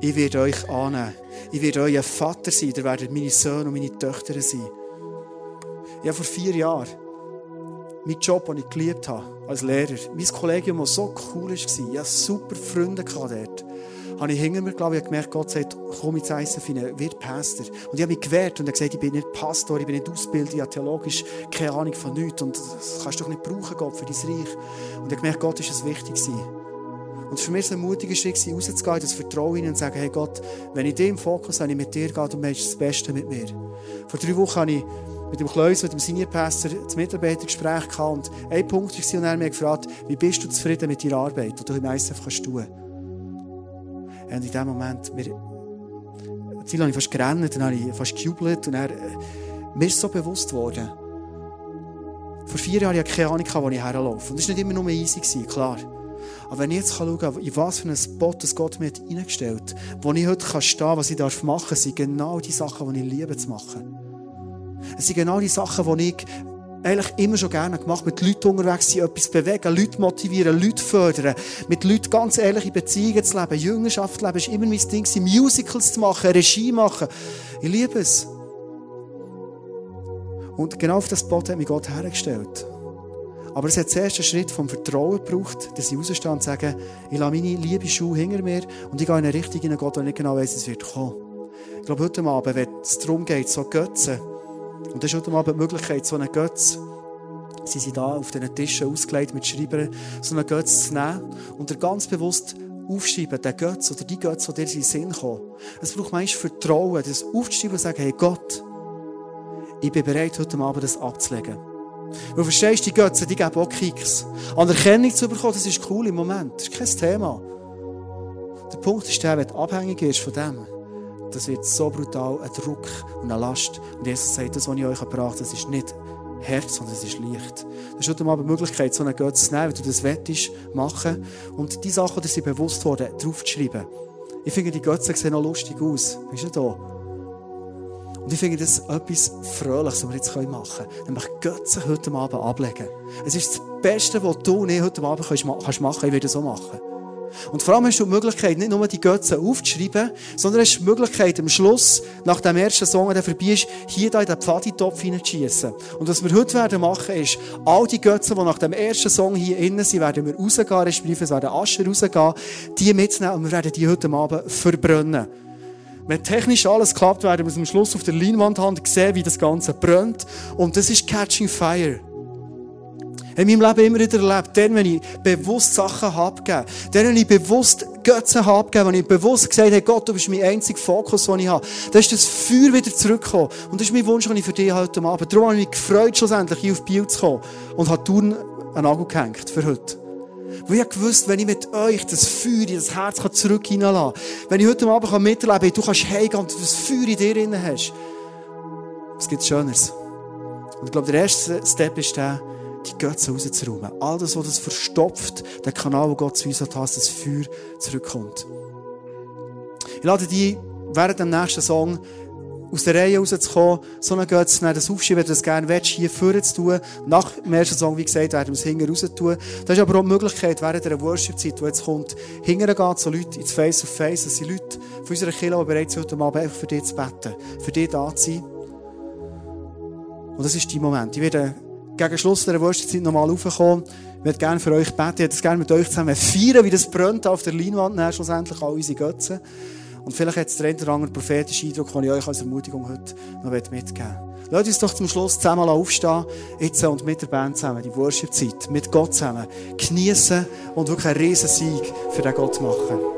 ich werde euch annehmen. Ich werde euer Vater sein. Ihr werdet meine Söhne und meine Töchter sein. Ich habe vor vier Jahren meinen Job, den ich geliebt habe, als Lehrer, mein Kollegium, das so cool war, ich hatte super Freunde dort, habe ich hinter mir, glaube ich, gemerkt, Gott sagt, komm ins rein, wird Pastor. Und ich habe mich gewehrt und er gesagt, ich bin nicht Pastor, ich bin nicht ausgebildet, ich habe theologisch keine Ahnung von nichts und das kannst du doch nicht brauchen, Gott, für dein Reich. Und ich habe gemerkt, Gott ist es wichtig gewesen. Und für mich war es ein mutiger Schritt, rauszugehen, das Vertrauen in und zu sagen, hey Gott, wenn ich dir im Fokus habe, ich mit dir gehe, du machst das Beste mit mir. Vor drei Wochen habe ich mit dem Kleus, mit dem Senior das Mitarbeitergespräch gehabt und ein Punkt war, und er mich gefragt, wie bist du zufrieden mit deiner Arbeit, die du im ISF kannst tun? Und in dem Moment, mir, Ziel habe fast gerannt, dann habe ich fast gejubelt und er, mir ist so bewusst worden, vor vier Jahren hatte ich keine Ahnung, wo ich herlaufe. Und das war nicht immer nur easy, klar. Aber wenn ich jetzt schauen kann, in was für einen Spot das Gott mir hineingestellt hat, wo ich heute stehen kann, was ich machen darf, sind genau die Sachen, die ich liebe zu machen. Es sind genau die Sachen, die ich eigentlich immer schon gerne gemacht mit Leuten unterwegs sein, etwas bewegen, Leute motivieren, Leute fördern, mit Leuten ganz ehrliche Beziehungen zu leben, Jüngerschaft zu leben, ist immer mein Ding, Musicals zu machen, Regie machen. Ich liebe es. Und genau auf das Spot hat mich Gott hergestellt. Aber es hat zuerst einen Schritt vom Vertrauen gebraucht, dass ich rausstehe und sage, ich lasse meine liebe Schuhe hinter mir und ich gehe in eine Richtung in Gott, wo ich nicht genau weiss, es wird kommen. Ich glaube, heute Abend, wenn es darum geht, so Götzen, und das ist heute Abend die Möglichkeit, so einen Götz, sie sind da auf diesen Tischen ausgelegt mit Schreibern, so einen Götz zu nehmen und er ganz bewusst aufschreiben, den Götz oder die Götz, die dir in den Sinn kommen. Es braucht manchmal Vertrauen, das aufzuschreiben und sagen, hey Gott, ich bin bereit, heute Abend das abzulegen. Weil verstehst die Götze, die geben auch Kicks. Anerkennung zu bekommen, das ist cool im Moment. Das ist kein Thema. Der Punkt ist der, wenn du abhängig bist von dem, das wird so brutal ein Druck und eine Last. Und Jesus sagt, das, was ich euch gebracht habe, das ist nicht Herz, sondern es ist Licht. Das ist mal die Möglichkeit, so einen Götz zu nehmen, wenn du das wettest, machen und die Sachen, die sie bewusst wurden, draufzuschreiben. Ich finde, die Götze sehen noch lustig aus. Bist du da? Und ich finde das etwas Fröhliches, was wir jetzt machen können. Nämlich Götze heute Abend ablegen. Es ist das Beste, was du und ich heute Abend machen kannst. Ich werde so machen. Und vor allem hast du die Möglichkeit, nicht nur die Götze aufzuschreiben, sondern hast die Möglichkeit, am Schluss, nach dem ersten Song, der vorbei ist, hier da in den Pfaditopf hineinzuschiessen. Und was wir heute werden machen, ist, all die Götze, die nach dem ersten Song hier innen sind, werden wir rausgehen, respektive es werden Asche rausgehen, die mitnehmen und wir werden die heute Abend verbrennen. Wenn technisch alles klappt, werden wir es am Schluss auf der Leinwand haben sehen, wie das Ganze brennt. Und das ist Catching Fire. In meinem Leben immer wieder erlebt, dann, wenn ich bewusst Sachen habe gegeben, dann, wenn ich bewusst Götze habe gegeben, wenn ich bewusst gesagt habe, Gott, du bist mein einziger Fokus, den ich habe, dann ist das Feuer wieder zurückgekommen. Und das ist mein Wunsch, den ich für dich heute Abend. Darum habe ich mich gefreut, schlussendlich hier auf Biel zu kommen und habe Touren einen Nagel gehängt für heute. Weil ich gewusst, wenn ich mit euch das Feuer in das Herz zurück hineinlassen kann, wenn ich heute Abend miterleben kann, du kannst heimgehen und das Feuer in dir drin hast, was gibt Schöneres? Und ich glaube, der erste Step ist der, die Götze rauszuräumen. All das, was das verstopft, der Kanal, wo Gott zu uns hat, dass das Feuer zurückkommt. Ich lade dich während dem nächsten Song aus der Reihe rauszukommen, so einen Götz zu das aufschieben, wenn du das gerne willst, hier vorne zu tun. Nach dem ersten Song, wie gesagt, werden wir es hinten raus tun. Das ist aber auch die Möglichkeit, während der Worship-Zeit, die jetzt kommt, hinten geht, so Leute ins Face-of-Face, das sind Leute von unserer Kirche, die bereit heute Abend einfach für dich zu beten, für dich da zu sein. Und das ist dein Moment. Ich werde gegen Schluss der Worship-Zeit nochmal raufkommen. Ich würde gerne für euch beten, ich würde gerne mit euch zusammen feiern, wie das brennt auf der Leinwand, schlussendlich all unsere Götzen. Und vielleicht hat es der eine oder andere prophetische Eindruck, den ich euch als Ermutigung heute noch mitgeben möchte. Lasst uns doch zum Schluss zusammen aufstehen, jetzt und mit der Band zusammen, die Worship-Zeit, mit Gott zusammen, genießen und wirklich einen riesen Sieg für den Gott machen.